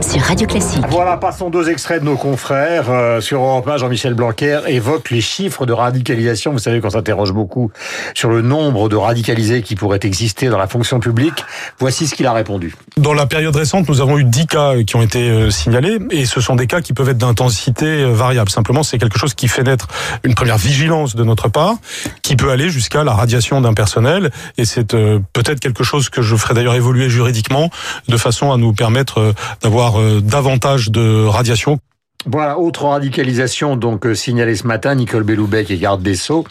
sur Radio Classique. Voilà, passons deux extraits de nos confrères. Euh, sur Europe 1, Jean-Michel Blanquer évoque les chiffres de radicalisation. Vous savez qu'on s'interroge beaucoup sur le nombre de radicalisés qui pourraient exister dans la fonction publique. Voici ce qu'il a répondu. Dans la période récente, nous avons eu 10 cas qui ont été euh, signalés et ce sont des cas qui peuvent être d'intensité euh, variable. Simplement, c'est quelque chose qui fait naître une première vigilance de notre part, qui peut aller jusqu'à la radiation d'un personnel et c'est peut-être quelque chose que je ferai d'ailleurs évoluer juridiquement de façon à nous permettre d'avoir euh, davantage de radiation. Voilà, autre radicalisation donc euh, signalée ce matin, Nicole Belloubet qui est garde des Sceaux.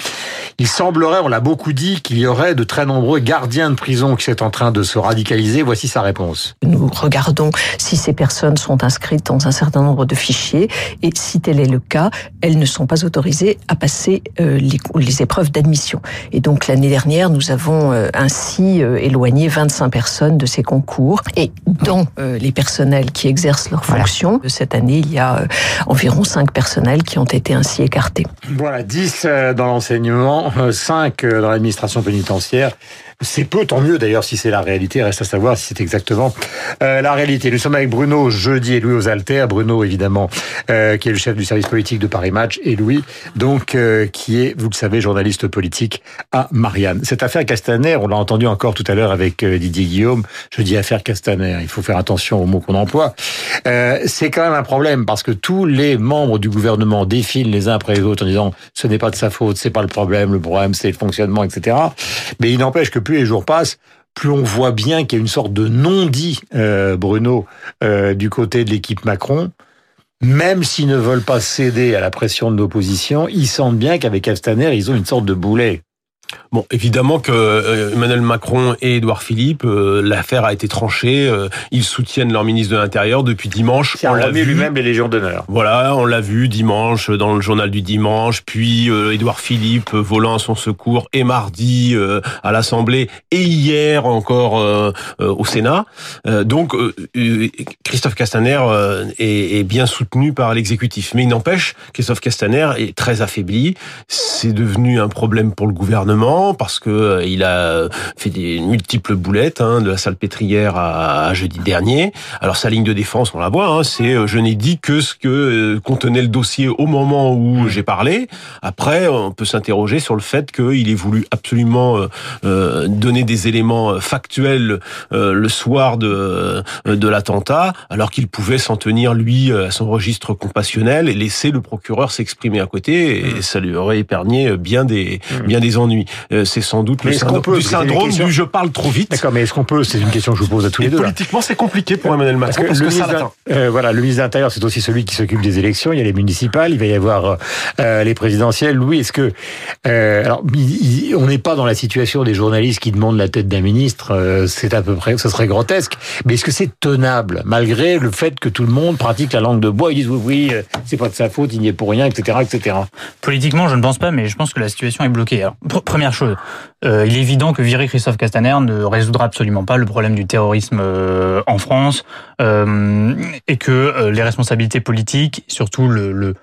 Il semblerait, on l'a beaucoup dit, qu'il y aurait de très nombreux gardiens de prison qui sont en train de se radicaliser. Voici sa réponse. Nous regardons si ces personnes sont inscrites dans un certain nombre de fichiers et si tel est le cas, elles ne sont pas autorisées à passer euh, les, les épreuves d'admission. Et donc l'année dernière, nous avons euh, ainsi euh, éloigné 25 personnes de ces concours. Et dans les personnels qui exercent leurs fonctions, cette année, il y a environ 5 personnels qui ont été ainsi écartés. Voilà, 10 dans l'enseignement 5 euh, dans l'administration pénitentiaire. C'est peu, tant mieux d'ailleurs si c'est la réalité. Reste à savoir si c'est exactement euh, la réalité. Nous sommes avec Bruno jeudi et Louis aux Alters. Bruno évidemment euh, qui est le chef du service politique de Paris Match et Louis donc qui est, vous le savez, journaliste politique à Marianne. Cette affaire Castaner, on l'a entendu encore tout à l'heure avec Didier Guillaume. Je dis affaire Castaner, il faut faire attention aux mots qu'on emploie. c'est quand même un problème parce que tous les membres du gouvernement défilent les uns après les autres en disant ce n'est pas de sa faute, c'est pas le problème, le problème c'est le fonctionnement, etc. Mais il n'empêche que plus les jours passent, plus on voit bien qu'il y a une sorte de non-dit, euh, Bruno, euh, du côté de l'équipe Macron. Même s'ils ne veulent pas céder à la pression de l'opposition, ils sentent bien qu'avec Castaner, ils ont une sorte de boulet. Bon, évidemment que euh, Emmanuel Macron et Édouard Philippe, euh, l'affaire a été tranchée. Euh, ils soutiennent leur ministre de l'Intérieur depuis dimanche. On l'a vu lui-même les Légions d'honneur. Voilà, on l'a vu dimanche dans le journal du dimanche. Puis Édouard Philippe volant à son secours et mardi à l'Assemblée et hier encore au Sénat. donc Christophe Castaner est, est, bien soutenu par l'exécutif, mais il n'empêche Christophe Castaner est très affaibli. C'est devenu un problème pour le gouvernement parce que euh, il a fait des multiples boulettes hein, de la salpêtrière à, à, jeudi dernier. Alors sa ligne de défense, on la voit, hein, c'est euh, je n'ai dit que ce que euh, contenait le dossier au moment où j'ai parlé. Après, on peut s'interroger sur le fait qu'il ait voulu absolument euh, donner des éléments factuels euh, le soir de de l'attentat, alors qu'il pouvait s'en tenir lui à son registre compassionnel et laisser le procureur s'exprimer à côté, et mmh. ça lui aurait épargné bien des mmh. bien des ennuis. Euh, c'est sans doute le syndrome, du syndrome du je parle trop vite. D'accord, mais est-ce qu'on peut C'est une question que je vous pose à tous les deux. Politiquement, c'est compliqué pour Emmanuel Macron parce que, ça euh, voilà, le ministre de l'Intérieur, c'est aussi celui qui s'occupe des élections. Il y a les municipales, il va y avoir euh, les présidentielles. Louis, est-ce que alors on n'est pas dans la situation des journalistes qui demandent la tête d'un ministre C'est à peu près, ce serait grotesque. Mais est-ce que c'est tenable malgré le fait que tout le monde pratique la langue de bois? Ils disent oui, oui, c'est pas de sa faute, il n'y est pour rien, etc., etc. Politiquement, je ne pense pas, mais je pense que la situation est bloquée. Alors, première chose, euh, il est évident que virer Christophe Castaner ne résoudra absolument pas le problème du terrorisme euh, en France euh, et que les responsabilités politiques, surtout le, le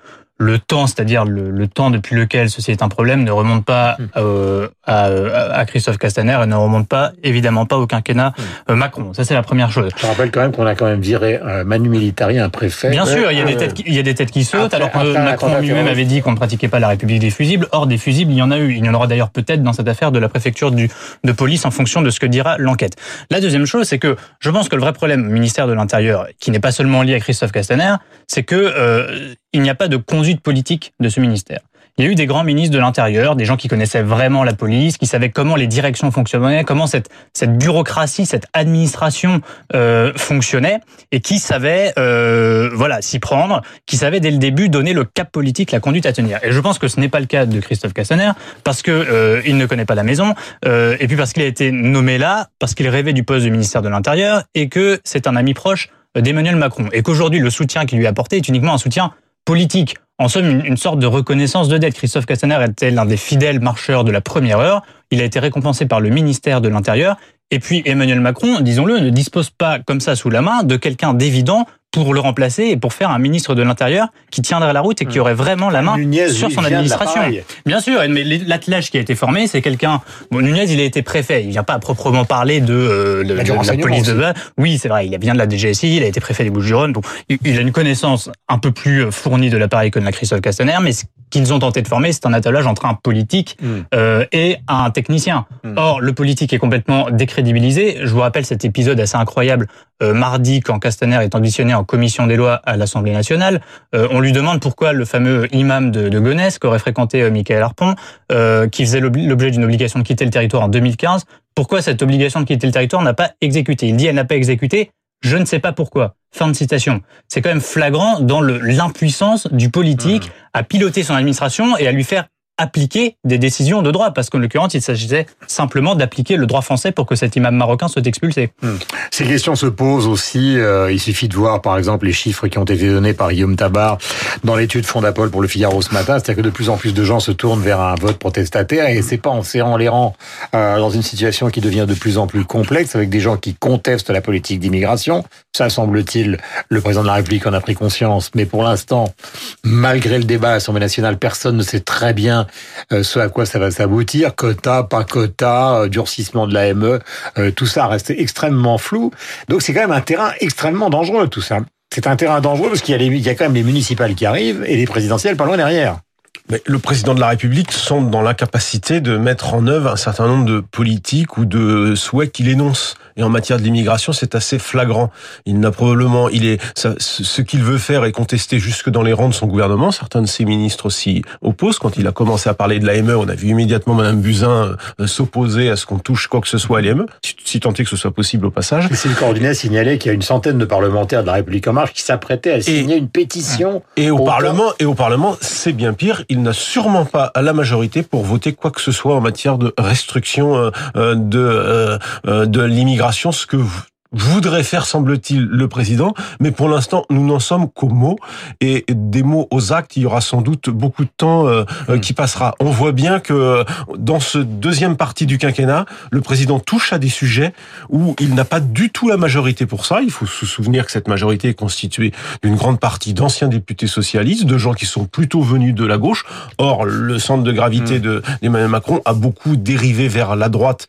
le temps, c'est-à-dire le, temps depuis lequel ceci est un problème, ne remonte pas hmm. euh, à, à, Christophe Castaner et ne remonte pas évidemment pas au quinquennat hmm. euh, Macron. Ça c'est la première chose. Je rappelle quand même qu'on a quand même viré euh, Manu Militari, un préfet. Bien sûr, il y a des têtes, qui, il y a des têtes qui sautent. alors que Macron lui-même avait dit qu'on ne pratiquait pas la République des fusibles. Or des fusibles, il y en a eu. Il y en aura d'ailleurs peut-être dans cette affaire de la préfecture du, de police en fonction de ce que dira l'enquête. La deuxième chose, c'est que je pense que le vrai problème au ministère de l'Intérieur, qui n'est pas seulement lié à Christophe Castaner, c'est que euh, il n'y a pas de conduite politique de ce ministère. Il y a eu des grands ministres de l'Intérieur, des gens qui connaissaient vraiment la police, qui savaient comment les directions fonctionnaient, comment cette, cette bureaucratie, cette administration euh, fonctionnait, et qui savaient euh, voilà s'y prendre, qui savaient dès le début donner le cap politique, la conduite à tenir. Et je pense que ce n'est pas le cas de Christophe Castaner, parce que euh, il ne connaît pas la maison, euh, et puis parce qu'il a été nommé là, parce qu'il rêvait du poste du ministère de l'Intérieur, et que c'est un ami proche d'Emmanuel Macron, et qu'aujourd'hui le soutien qu'il lui a apporté est uniquement un soutien politique. En somme, une, sorte de reconnaissance de dette. Christophe Castaner était l'un des fidèles marcheurs de la première heure. Il a été récompensé par le ministère de l'Intérieur. Et puis Emmanuel Macron, disons-le, ne dispose pas comme ça sous la main de quelqu'un d'évident pour le remplacer et pour faire un ministre de l'Intérieur qui tiendrait la route et qui hmm. aurait vraiment la main sur son administration. Bien sûr, mais l'attelage qui a été formé, c'est quelqu'un. Bon, Nunez, il a été préfet. Il vient pas à proprement parler de, euh, de, la police de base. Oui, c'est vrai. Il vient de la DGSI. Il a été préfet des Bouches-du-Rhône. Donc, il a une connaissance un peu plus fournie de l'appareil que de la Christophe Castaner, mais qu'ils ont tenté de former, c'est un attelage entre un politique hmm. euh, et un technicien. Hmm. Or, le politique est complètement décrédibilisé. Je vous rappelle cet épisode assez incroyable euh, mardi quand Castaner est auditionné en commission des lois à l'Assemblée nationale. Euh, on lui demande pourquoi le fameux imam de, de Gonesse, qu'aurait fréquenté euh, Michael Harpon, euh, qui faisait l'objet d'une obligation de quitter le territoire en 2015, pourquoi cette obligation de quitter le territoire n'a pas exécuté? Il dit elle n'a pas exécuté je ne sais pas pourquoi. Fin de citation. C'est quand même flagrant dans l'impuissance du politique mmh. à piloter son administration et à lui faire appliquer des décisions de droit, parce qu'en l'occurrence, il s'agissait simplement d'appliquer le droit français pour que cet imam marocain soit expulsé. Hmm. Ces questions se posent aussi, euh, il suffit de voir par exemple les chiffres qui ont été donnés par Guillaume Tabar dans l'étude Fondapol pour le Figaro ce matin, c'est-à-dire que de plus en plus de gens se tournent vers un vote protestataire, et c'est pas en serrant les rangs euh, dans une situation qui devient de plus en plus complexe, avec des gens qui contestent la politique d'immigration, ça semble-t-il, le président de la République en a pris conscience, mais pour l'instant, malgré le débat à l'Assemblée nationale, personne ne sait très bien ce à quoi ça va s'aboutir, quota, pas quota, euh, durcissement de l'AME, euh, tout ça reste extrêmement flou. Donc c'est quand même un terrain extrêmement dangereux tout ça. C'est un terrain dangereux parce qu'il y, a y a quand même les municipales qui arrivent et les présidentielles pas loin derrière. Mais le président de la République semble dans l'incapacité de mettre en œuvre un certain nombre de politiques ou de souhaits qu'il énonce. Et en matière de l'immigration, c'est assez flagrant. Il n'a probablement, il est, ce qu'il veut faire est contesté jusque dans les rangs de son gouvernement. Certains de ses ministres s'y opposent. Quand il a commencé à parler de l'AME, on a vu immédiatement Madame Buzyn euh, s'opposer à ce qu'on touche quoi que ce soit à l'AME, si tant est que ce soit possible au passage. le Cordinet signalait qu'il y a une centaine de parlementaires de la République en marche qui s'apprêtaient à signer une pétition. Et au, Parlement, et au Parlement, c'est bien pire. Il n'a sûrement pas la majorité pour voter quoi que ce soit en matière de restriction euh, euh, de de l'immigration ce que voudrait faire, semble-t-il, le président, mais pour l'instant, nous n'en sommes qu'aux mots, et des mots aux actes, il y aura sans doute beaucoup de temps euh, euh, qui passera. On voit bien que euh, dans ce deuxième partie du quinquennat, le président touche à des sujets où il n'a pas du tout la majorité pour ça. Il faut se souvenir que cette majorité est constituée d'une grande partie d'anciens députés socialistes, de gens qui sont plutôt venus de la gauche. Or, le centre de gravité mm. de d'Emmanuel Macron a beaucoup dérivé vers la droite,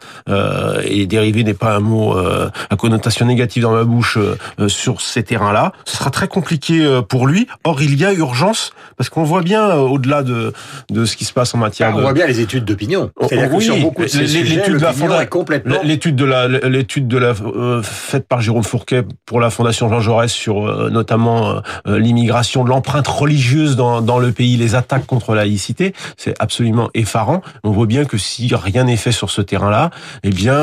et dérivé n'est pas un mot à connotation négative dans ma bouche euh, euh, sur ces terrains-là. Ce sera très compliqué euh, pour lui. Or, il y a urgence parce qu'on voit bien au-delà de de ce qui se passe en matière. Ah, on voit bien les études d'opinion. Ces l'étude de la complètement. L'étude de la l'étude de la faite par Jérôme Fourquet pour la Fondation Jean Jaurès sur notamment l'immigration, l'empreinte religieuse dans dans le pays, les attaques contre la laïcité, c'est absolument effarant. On voit bien que si rien n'est fait sur ce terrain-là, eh bien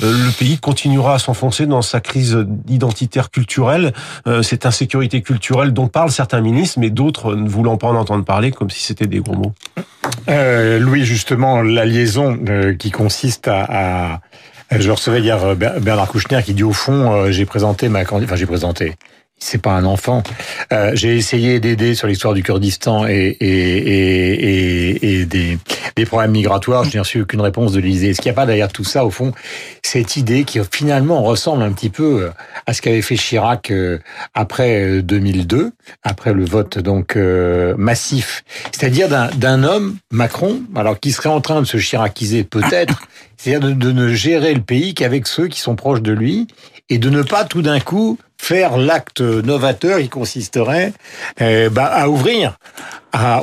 le pays continuera à s'enfoncer dans sa crise identitaire culturelle, euh, cette insécurité culturelle dont parlent certains ministres, mais d'autres ne voulant pas en entendre parler comme si c'était des gros mots. Euh, Louis, justement, la liaison euh, qui consiste à, Je recevais hier Bernard Kouchner qui dit au fond, j'ai présenté ma candidature, enfin j'ai présenté, c'est pas un enfant. Euh, j'ai essayé d'aider sur l'histoire du Kurdistan et, et, et, et des, des, problèmes migratoires. Je n'ai reçu aucune réponse de l'Élysée. Est-ce qu'il n'y a pas derrière tout ça, au fond, cette idée qui finalement ressemble un petit peu euh, à ce qu'avait fait Chirac euh, après 2002, après le vote donc massif, c'est-à-dire d'un homme, Macron, alors qui serait en train de se chiraciser peut-être, c'est-à-dire de ne gérer le pays qu'avec ceux qui sont proches de lui et de ne pas tout d'un coup faire l'acte novateur qui consisterait euh, bah, à ouvrir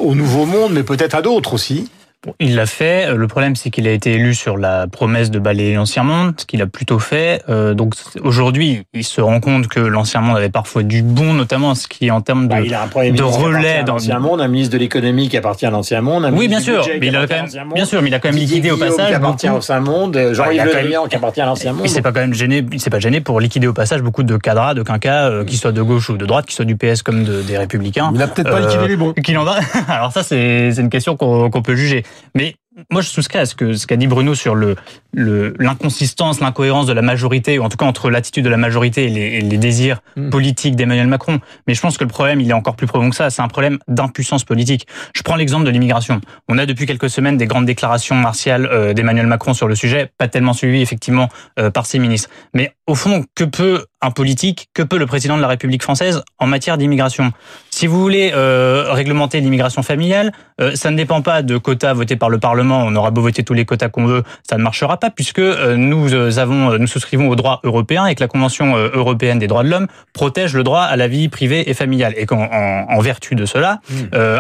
au nouveau monde, mais peut-être à d'autres aussi. Il l'a fait. Le problème, c'est qu'il a été élu sur la promesse de balayer l'ancien monde, ce qu'il a plutôt fait. Euh, donc aujourd'hui, il se rend compte que l'ancien monde avait parfois du bon, notamment ce qui est en termes de, bah, il a un de relais dans l'ancien monde, un ministre de l'économie qui appartient à l'ancien monde, un oui, bien sûr, mais il a quand même, bien sûr, mais il a quand même liquidé au passage qui appartient au l'ancien monde, Jean-Yves Le Drian qui appartient à l'ancien monde. Il s'est pas quand même gêné, il s'est pas gêné pour liquider au passage beaucoup de cadras, de quinquas, euh, qui soient de gauche ou de droite, qui soient du PS comme de, des Républicains. Il n'a peut-être pas liquidé les bons. Euh, qu'il en va. Alors ça, c'est une question qu'on peut juger, mais moi, je souscris à ce que ce qu'a dit Bruno sur le l'inconsistance, l'incohérence de la majorité, ou en tout cas entre l'attitude de la majorité et les, et les désirs mm. politiques d'Emmanuel Macron. Mais je pense que le problème, il est encore plus profond que ça. C'est un problème d'impuissance politique. Je prends l'exemple de l'immigration. On a depuis quelques semaines des grandes déclarations martiales euh, d'Emmanuel Macron sur le sujet, pas tellement suivies effectivement euh, par ses ministres. Mais au fond, que peut un politique, que peut le président de la République française en matière d'immigration? Si vous voulez euh, réglementer l'immigration familiale, euh, ça ne dépend pas de quotas votés par le Parlement. On aura beau voter tous les quotas qu'on veut, ça ne marchera pas puisque euh, nous avons, nous souscrivons au droit européen et que la Convention européenne des droits de l'homme protège le droit à la vie privée et familiale et qu'en en, vertu de cela, mmh.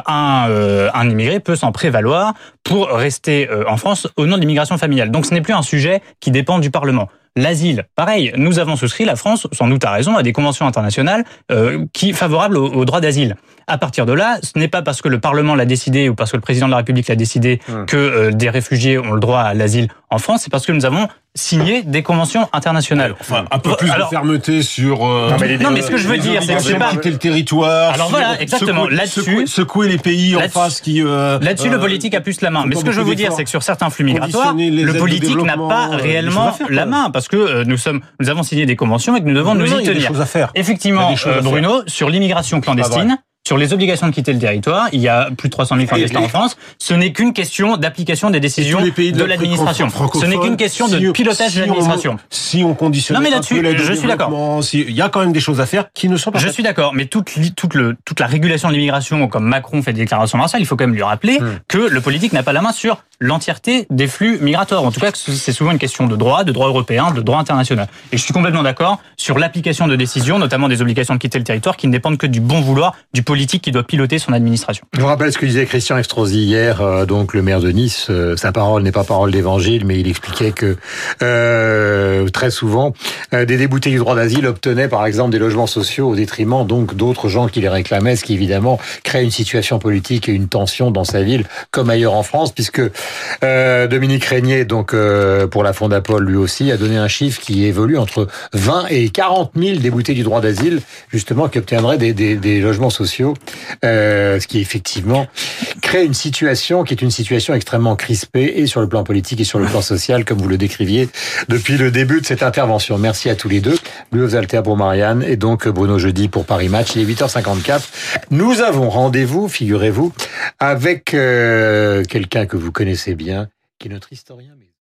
un, un immigré peut s'en prévaloir pour rester en France au nom de l'immigration familiale. Donc ce n'est plus un sujet qui dépend du Parlement. L'asile, pareil, nous avons souscrit, la France, sans doute à raison, à des conventions internationales euh, qui favorables au droit d'asile. À partir de là, ce n'est pas parce que le Parlement l'a décidé ou parce que le président de la République l'a décidé hum. que euh, des réfugiés ont le droit à l'asile en France, c'est parce que nous avons signé des conventions internationales. Enfin, un peu plus de fermeté sur. Euh, non, mais, ce que je veux dire, c'est que c'est pas quitter le territoire. Alors voilà, exactement. Là-dessus, secouer, les pays en face qui. Euh, Là-dessus, le politique a plus la main. Mais ce que je veux vous dire, c'est que sur certains flux migratoires, le politique n'a pas réellement la main parce que nous sommes, nous avons signé des conventions et que nous devons nous y tenir. Effectivement, Bruno, sur l'immigration clandestine. Sur les obligations de quitter le territoire, il y a plus de 300 000 clandestins en France. Ce n'est qu'une question d'application des décisions de, l'administration. Ce n'est qu'une question de pilotage de l'administration. Si on conditionne non, mais là-dessus, je suis d'accord. Il y a quand même des choses à faire qui ne sont pas. Je suis d'accord, mais toute, toute, le, toute la régulation de l'immigration, comme Macron fait des déclarations martiales, il faut quand même lui rappeler hmm. que le politique n'a pas la main sur l'entièreté des flux migratoires. En tout cas, c'est souvent une question de droit, de droit européen, de droit international. Et je suis complètement d'accord sur l'application de décisions, notamment des obligations de quitter le territoire, qui ne dépendent que du bon vouloir du politique qui doit piloter son administration. Je vous rappelle ce que disait Christian Estrosi hier, euh, donc le maire de Nice. Euh, sa parole n'est pas parole d'évangile, mais il expliquait que euh, très souvent, des déboutés du droit d'asile obtenaient par exemple des logements sociaux au détriment donc d'autres gens qui les réclamaient, ce qui évidemment crée une situation politique et une tension dans sa ville comme ailleurs en France, puisque Dominique Régnier, donc pour la Fondapol, lui aussi, a donné un chiffre qui évolue entre 20 et 40 000 déboutés du droit d'asile, justement, qui obtiendraient des logements sociaux, euh, ce qui effectivement crée une situation qui est une situation extrêmement crispée et sur le plan politique et sur le plan social, comme vous le décriviez depuis le début de cette intervention. Merci à tous les deux. Bleu Alter pour Marianne et donc Bruno Jeudi pour Paris Match. Il est 8h54. Nous avons rendez-vous, figurez-vous, avec quelqu'un que vous connaissez bien, qui est notre historien.